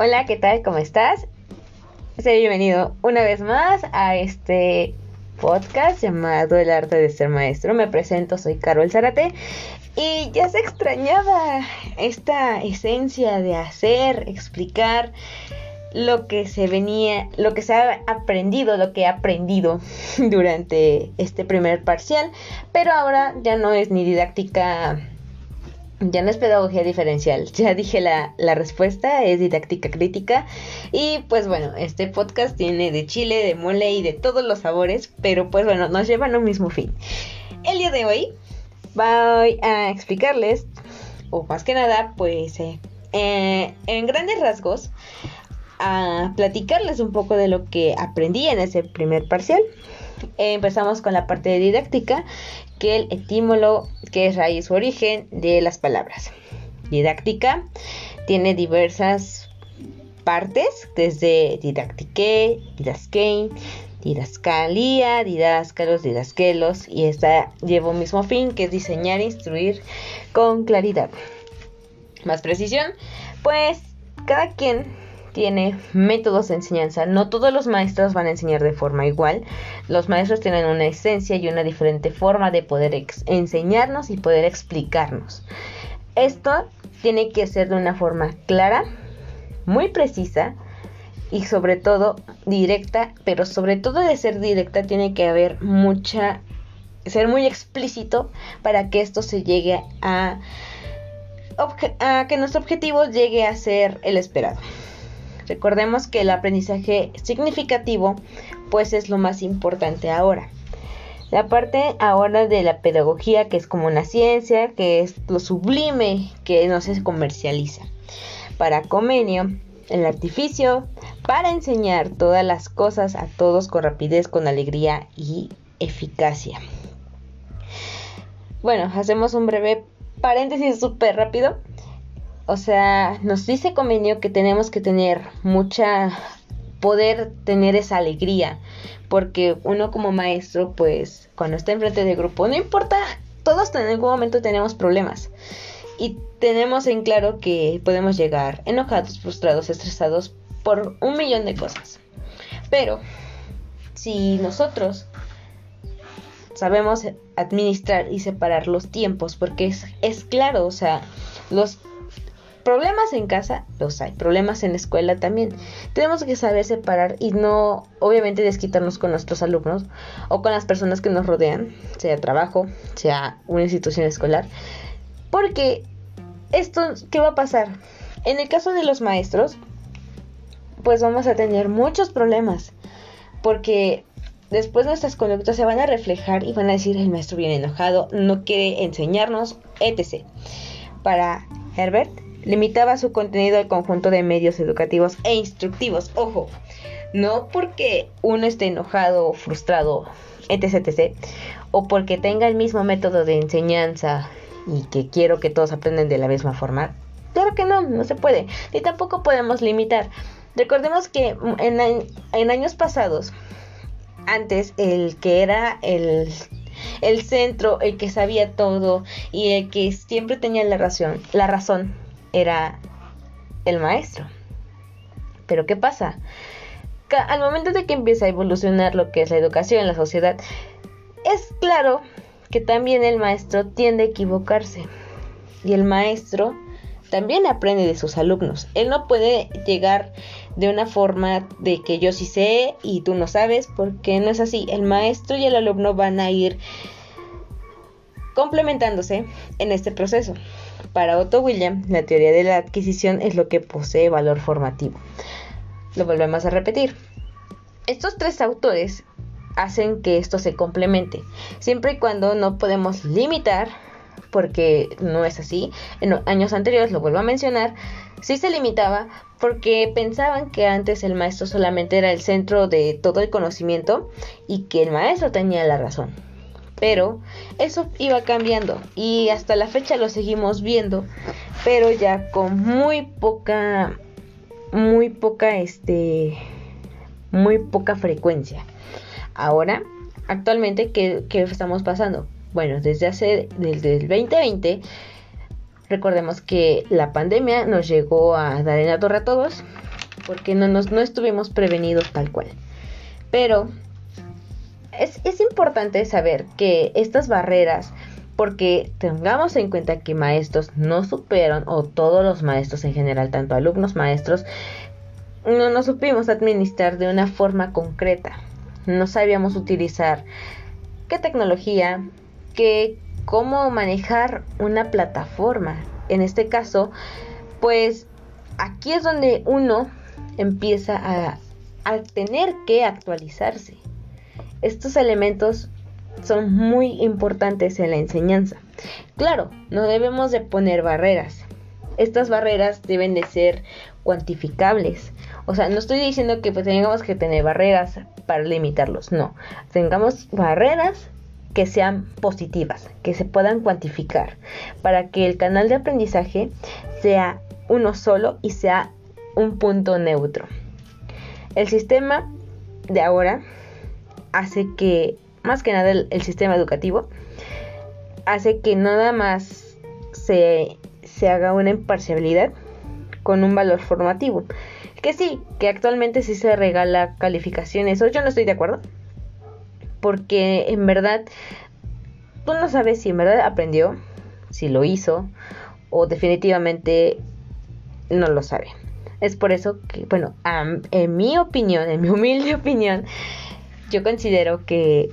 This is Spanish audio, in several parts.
Hola, ¿qué tal? ¿Cómo estás? Sé bienvenido una vez más a este podcast llamado El arte de ser maestro. Me presento, soy Carol Zárate y ya se extrañaba esta esencia de hacer, explicar lo que se venía, lo que se ha aprendido, lo que he aprendido durante este primer parcial, pero ahora ya no es ni didáctica ya no es pedagogía diferencial, ya dije la, la, respuesta, es didáctica crítica. Y pues bueno, este podcast tiene de chile, de mole y de todos los sabores, pero pues bueno, nos llevan a un mismo fin. El día de hoy voy a explicarles, o más que nada, pues eh, eh, en grandes rasgos, a platicarles un poco de lo que aprendí en ese primer parcial. empezamos con la parte de didáctica que el etímolo, que es raíz o origen de las palabras. Didáctica tiene diversas partes, desde didactique, didasquein, didascalía, didáscalos, didasquelos, y esta lleva un mismo fin, que es diseñar e instruir con claridad. Más precisión, pues cada quien tiene métodos de enseñanza. No todos los maestros van a enseñar de forma igual. Los maestros tienen una esencia y una diferente forma de poder enseñarnos y poder explicarnos. Esto tiene que ser de una forma clara, muy precisa y sobre todo directa, pero sobre todo de ser directa tiene que haber mucha ser muy explícito para que esto se llegue a, a que nuestro objetivo llegue a ser el esperado. Recordemos que el aprendizaje significativo pues es lo más importante ahora. La parte ahora de la pedagogía que es como una ciencia, que es lo sublime que no se comercializa. Para Comenio, el artificio para enseñar todas las cosas a todos con rapidez, con alegría y eficacia. Bueno, hacemos un breve paréntesis súper rápido o sea, nos dice convenio que tenemos que tener mucha poder tener esa alegría, porque uno como maestro, pues cuando está enfrente del grupo, no importa, todos en algún momento tenemos problemas y tenemos en claro que podemos llegar enojados, frustrados, estresados por un millón de cosas. Pero si nosotros sabemos administrar y separar los tiempos, porque es, es claro, o sea, los Problemas en casa los hay, problemas en la escuela también. Tenemos que saber separar y no, obviamente, desquitarnos con nuestros alumnos o con las personas que nos rodean, sea trabajo, sea una institución escolar. Porque esto, ¿qué va a pasar? En el caso de los maestros, pues vamos a tener muchos problemas. Porque después nuestras conductas se van a reflejar y van a decir el maestro viene enojado, no quiere enseñarnos, etc. Para Herbert, limitaba su contenido al conjunto de medios educativos e instructivos. Ojo, no porque uno esté enojado o frustrado, etc, etc, o porque tenga el mismo método de enseñanza y que quiero que todos aprendan de la misma forma. Claro que no, no se puede. Ni tampoco podemos limitar. Recordemos que en, años pasados, antes el que era el el centro, el que sabía todo y el que siempre tenía la razón, la razón era el maestro. Pero ¿qué pasa? Al momento de que empieza a evolucionar lo que es la educación en la sociedad, es claro que también el maestro tiende a equivocarse. Y el maestro también aprende de sus alumnos. Él no puede llegar de una forma de que yo sí sé y tú no sabes, porque no es así. El maestro y el alumno van a ir complementándose en este proceso. Para Otto William, la teoría de la adquisición es lo que posee valor formativo. Lo volvemos a repetir. Estos tres autores hacen que esto se complemente, siempre y cuando no podemos limitar, porque no es así. En años anteriores, lo vuelvo a mencionar, sí se limitaba porque pensaban que antes el maestro solamente era el centro de todo el conocimiento y que el maestro tenía la razón. Pero eso iba cambiando y hasta la fecha lo seguimos viendo, pero ya con muy poca, muy poca, este, muy poca frecuencia. Ahora, actualmente, ¿qué, estamos pasando? Bueno, desde hace, desde el 2020, recordemos que la pandemia nos llegó a dar en la torre a todos porque no, nos, no estuvimos prevenidos tal cual. Pero es, importante saber que estas barreras porque tengamos en cuenta que maestros no supieron, o todos los maestros en general, tanto alumnos, maestros, no nos supimos administrar de una forma concreta. No sabíamos utilizar qué tecnología, qué, cómo manejar una plataforma. En este caso, pues aquí es donde uno empieza a, a tener que actualizarse. Estos elementos son muy importantes en la enseñanza. Claro, no debemos de poner barreras. Estas barreras deben de ser cuantificables. O sea, no estoy diciendo que pues, tengamos que tener barreras para limitarlos, no. Tengamos barreras que sean positivas, que se puedan cuantificar, para que el canal de aprendizaje sea uno solo y sea un punto neutro. El sistema de ahora hace que más que nada el, sistema educativo, hace que nada más se, se haga una imparcialidad con un valor formativo. Que sí, que actualmente sí se regala calificaciones. Yo no estoy de acuerdo. Porque en verdad, tú no sabes si en verdad aprendió, si lo hizo, o definitivamente no lo sabe. Es por eso que, bueno, en mi opinión, en mi humilde opinión, yo considero que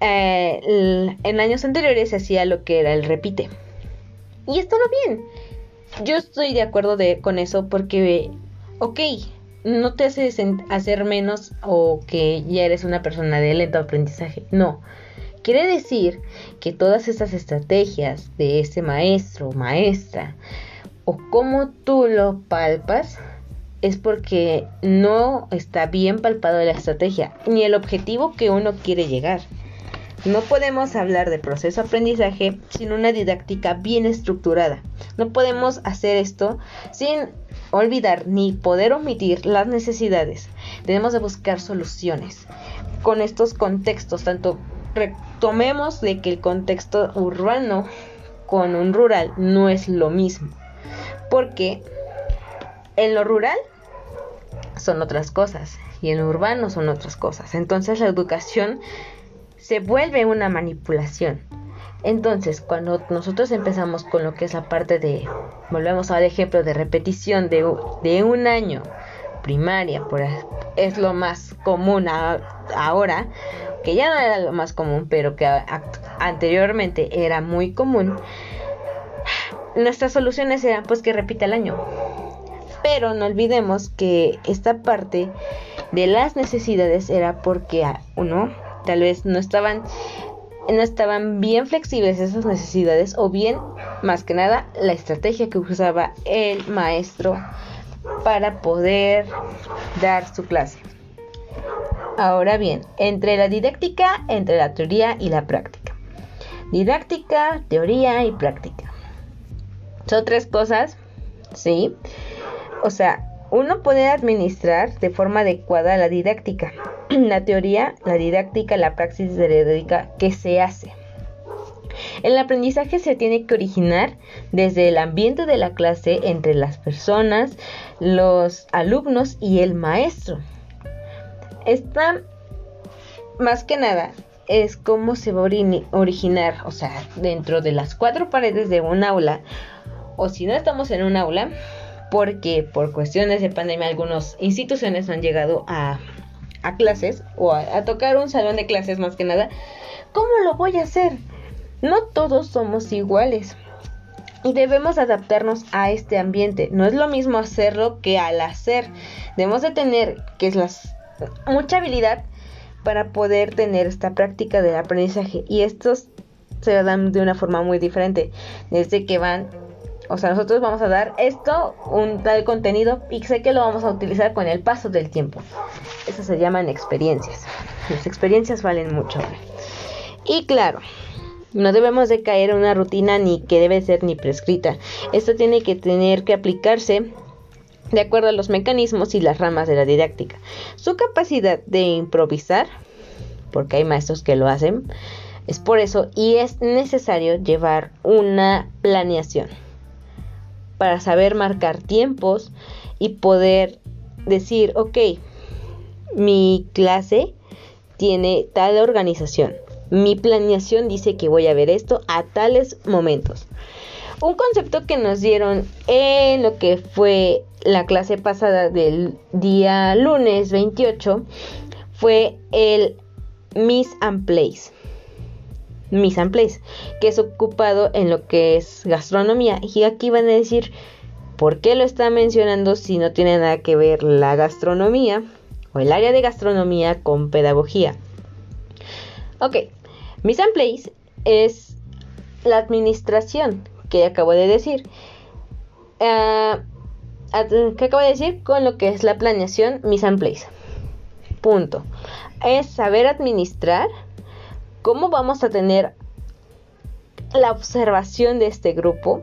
eh, en años anteriores se hacía lo que era el repite. Y estaba bien. Yo estoy de acuerdo con eso porque, ok, no te haces hacer menos o que ya eres una persona de lento aprendizaje. No. Quiere decir que todas esas estrategias de ese maestro o maestra o cómo tú lo palpas es porque no está bien palpado la estrategia ni el objetivo que uno quiere llegar. No podemos hablar de proceso aprendizaje sin una didáctica bien estructurada. No podemos hacer esto sin olvidar ni poder omitir las necesidades. Tenemos de buscar soluciones con estos contextos, tanto retomemos de que el contexto urbano con un rural no es lo mismo. Porque en lo rural son otras cosas y en urbano son otras cosas. Entonces la educación se vuelve una manipulación. Entonces, cuando nosotros empezamos con lo que es la parte de, volvemos al ejemplo de repetición de, de un año, primaria, por, es lo más común ahora, que ya no era lo más común, pero que anteriormente era muy común, nuestras soluciones eran pues que repita el año. Pero no olvidemos que esta parte de las necesidades era porque uno tal vez no estaban no estaban bien flexibles esas necesidades o bien más que nada la estrategia que usaba el maestro para poder dar su clase. Ahora bien, entre la didáctica, entre la teoría y la práctica. Didáctica, teoría y práctica. Son tres cosas, ¿sí? O sea, uno puede administrar de forma adecuada la didáctica, la teoría, la didáctica, la praxis didáctica que se hace. El aprendizaje se tiene que originar desde el ambiente de la clase entre las personas, los alumnos y el maestro. Esta, más que nada, es cómo se va a originar, o sea, dentro de las cuatro paredes de un aula, o si no estamos en un aula, porque por cuestiones de pandemia algunas instituciones han llegado a, clases o a, tocar un salón de clases más que nada. ¿Cómo lo voy a hacer? No todos somos iguales y debemos adaptarnos a este ambiente. No es lo mismo hacerlo que al hacer. Debemos de tener, que es las, mucha habilidad para poder tener esta práctica del aprendizaje y estos se dan de una forma muy diferente. Desde que van o sea, nosotros vamos a dar esto, un tal contenido, y sé que lo vamos a utilizar con el paso del tiempo. Eso se llaman experiencias. Las experiencias valen mucho. Y claro, no debemos de caer en una rutina ni que debe ser ni prescrita. Esto tiene que tener que aplicarse de acuerdo a los mecanismos y las ramas de la didáctica. Su capacidad de improvisar, porque hay maestros que lo hacen, es por eso y es necesario llevar una planeación para saber marcar tiempos y poder decir, ok, mi clase tiene tal organización. Mi planeación dice que voy a ver esto a tales momentos. Un concepto que nos dieron en lo que fue la clase pasada del día lunes 28 fue el Miss and Place. And Place, que es ocupado en lo que es gastronomía. Y aquí van a decir, ¿por qué lo está mencionando si no tiene nada que ver la gastronomía o el área de gastronomía con pedagogía? Ok, Miss and Place es la administración que acabo de decir. Uh, ¿Qué acabo de decir? Con lo que es la planeación Miss and Place. Punto. Es saber administrar cómo vamos a tener la observación de este grupo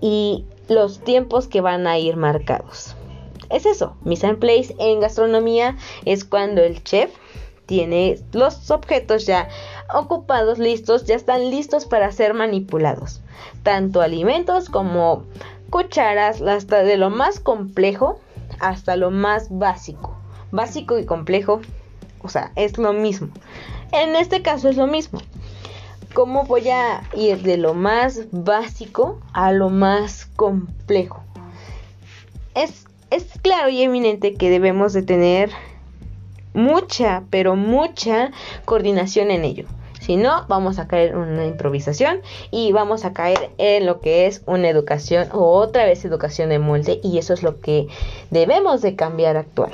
y los tiempos que van a ir marcados. Es eso, Miss and Place en gastronomía es cuando el chef tiene los objetos ya ocupados, listos, ya están listos para ser manipulados. Tanto alimentos como cucharas, hasta de lo más complejo hasta lo más básico. Básico y complejo, o sea, es lo mismo. En este caso es lo mismo. ¿Cómo voy a ir de lo más básico a lo más complejo? Es, es claro y eminente que debemos de tener mucha, pero mucha coordinación en ello. Si no, vamos a caer en una improvisación y vamos a caer en lo que es una educación o otra vez educación de molde y eso es lo que debemos de cambiar actual.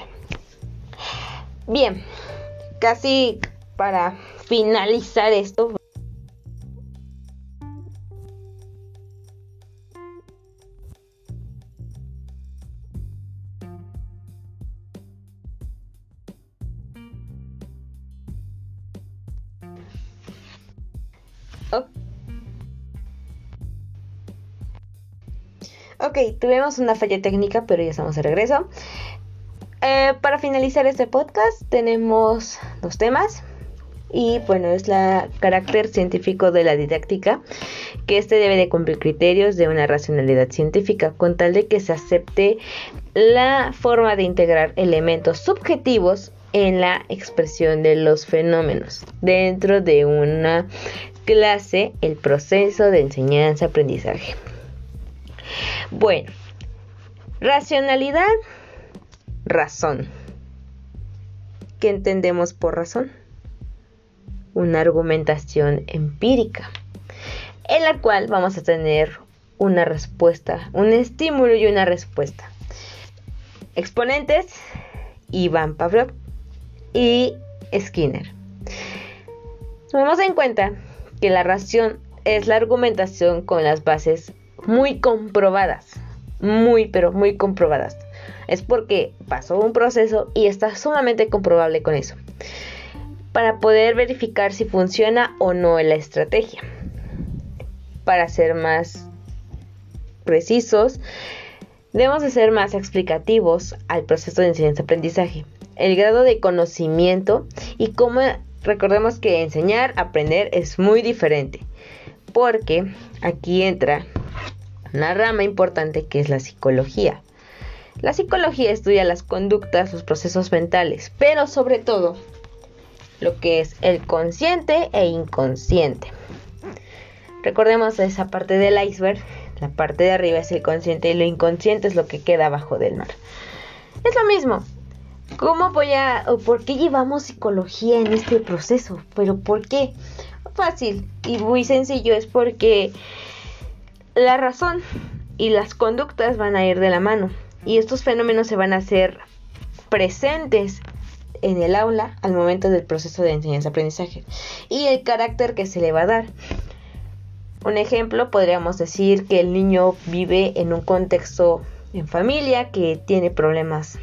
Bien, casi para finalizar esto, Ok, tuvimos una falla técnica, pero ya estamos de regreso. Eh, para finalizar este podcast tenemos dos temas. Y bueno, es la carácter científico de la didáctica, que este debe de cumplir criterios de una racionalidad científica, con tal de que se acepte la forma de integrar elementos subjetivos en la expresión de los fenómenos dentro de una clase, el proceso de enseñanza-aprendizaje. Bueno, racionalidad, razón. ¿Qué entendemos por razón? Una argumentación empírica, en la cual vamos a tener una respuesta, un estímulo y una respuesta. Exponentes, Iván Pavlov y Skinner. Tomemos en cuenta que la razón es la argumentación con las bases muy comprobadas, muy pero muy comprobadas. Es porque pasó un proceso y está sumamente comprobable con eso. Para poder verificar si funciona o no la estrategia. Para ser más precisos, debemos de ser más explicativos al proceso de enseñanza-aprendizaje. El grado de conocimiento y cómo recordemos que enseñar, aprender es muy diferente. Porque aquí entra una rama importante que es la psicología. La psicología estudia las conductas, los procesos mentales, pero sobre todo lo que es el consciente e inconsciente. Recordemos esa parte del iceberg, la parte de arriba es el consciente y lo inconsciente es lo que queda abajo del mar. Es lo mismo. ¿Cómo voy a o por qué llevamos psicología en este proceso? Pero ¿por qué? Fácil y muy sencillo es porque la razón y las conductas van a ir de la mano y estos fenómenos se van a hacer presentes en el aula al momento del proceso de enseñanza-aprendizaje y el carácter que se le va a dar. Un ejemplo, podríamos decir que el niño vive en un contexto en familia que tiene problemas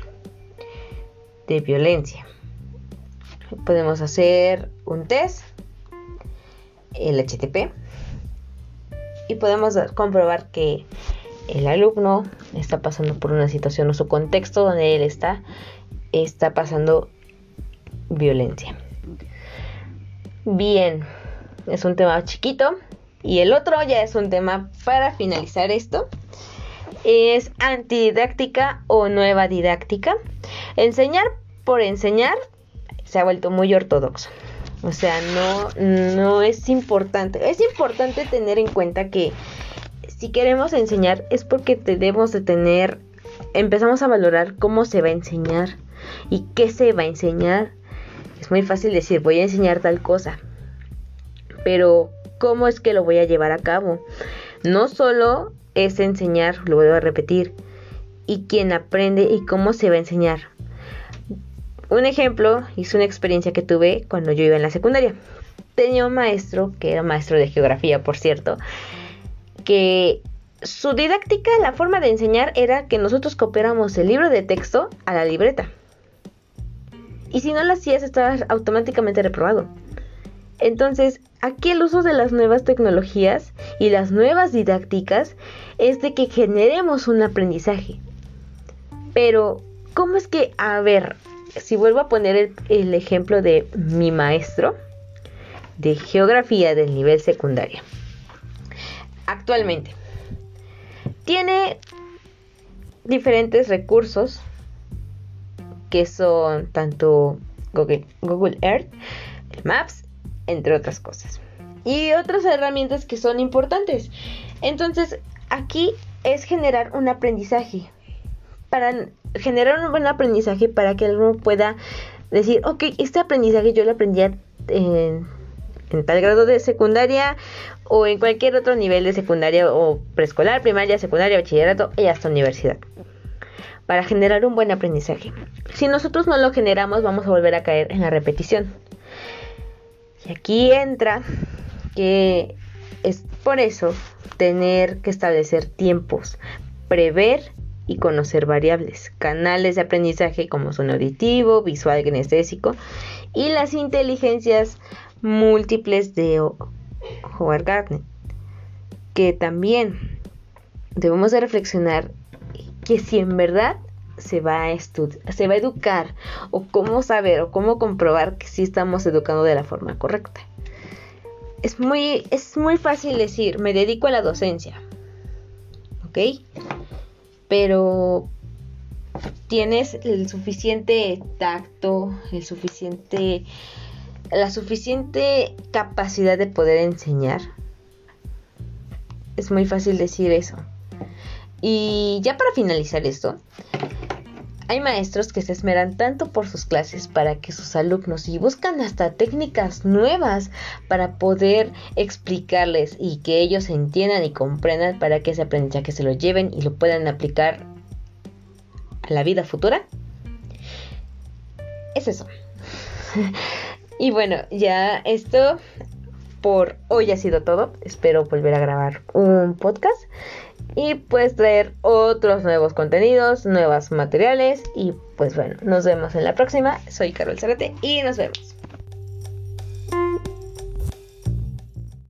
de violencia. Podemos hacer un test, el HTP, y podemos comprobar que el alumno está pasando por una situación o su contexto donde él está está pasando violencia. Bien, es un tema chiquito y el otro ya es un tema para finalizar esto. es antididáctica o nueva didáctica. Enseñar por enseñar se ha vuelto muy ortodoxo. O sea, no, no es importante. Es importante tener en cuenta que si queremos enseñar es porque debemos de tener, empezamos a valorar cómo se va a enseñar y qué se va a enseñar. Es muy fácil decir, voy a enseñar tal cosa, pero ¿cómo es que lo voy a llevar a cabo? No solo es enseñar, lo vuelvo a repetir, y quién aprende y cómo se va a enseñar. Un ejemplo es una experiencia que tuve cuando yo iba en la secundaria. Tenía un maestro, que era maestro de geografía, por cierto, que su didáctica, la forma de enseñar era que nosotros copiáramos el libro de texto a la libreta. Y si no lo hacías, estabas automáticamente reprobado. Entonces, aquí el uso de las nuevas tecnologías y las nuevas didácticas es de que generemos un aprendizaje. Pero, ¿cómo es que, a ver, si vuelvo a poner el, ejemplo de mi maestro de geografía del nivel secundario, actualmente tiene diferentes recursos que son tanto Google, Google Earth, Maps, entre otras cosas. Y otras herramientas que son importantes. Entonces, aquí es generar un aprendizaje. Para generar un buen aprendizaje para que uno pueda decir, ok, este aprendizaje yo lo aprendí en, en tal grado de secundaria o en cualquier otro nivel de secundaria o preescolar, primaria, secundaria, bachillerato y hasta universidad. Para generar un buen aprendizaje. Si nosotros no lo generamos, vamos a volver a caer en la repetición. Y aquí entra que es por eso tener que establecer tiempos, prever y conocer variables, canales de aprendizaje como son auditivo, visual, kinestésico y las inteligencias múltiples de Howard Gardner, que también debemos de reflexionar que si en verdad se va a estudiar, se va a educar o cómo saber o cómo comprobar que sí estamos educando de la forma correcta. Es muy, es muy fácil decir, me dedico a la docencia. ¿Ok? pero tienes el suficiente tacto, el suficiente la suficiente capacidad de poder enseñar. Es muy fácil decir eso. Y ya para finalizar esto, hay maestros que se esmeran tanto por sus clases para que sus alumnos y buscan hasta técnicas nuevas para poder explicarles y que ellos entiendan y comprendan para que ese aprendizaje se lo lleven y lo puedan aplicar a la vida futura. Es eso. y bueno, ya esto por hoy ha sido todo. Espero volver a grabar un podcast y pues traer otros nuevos contenidos, nuevos materiales y pues bueno, nos vemos en la próxima. Soy Carol Zarate y nos vemos.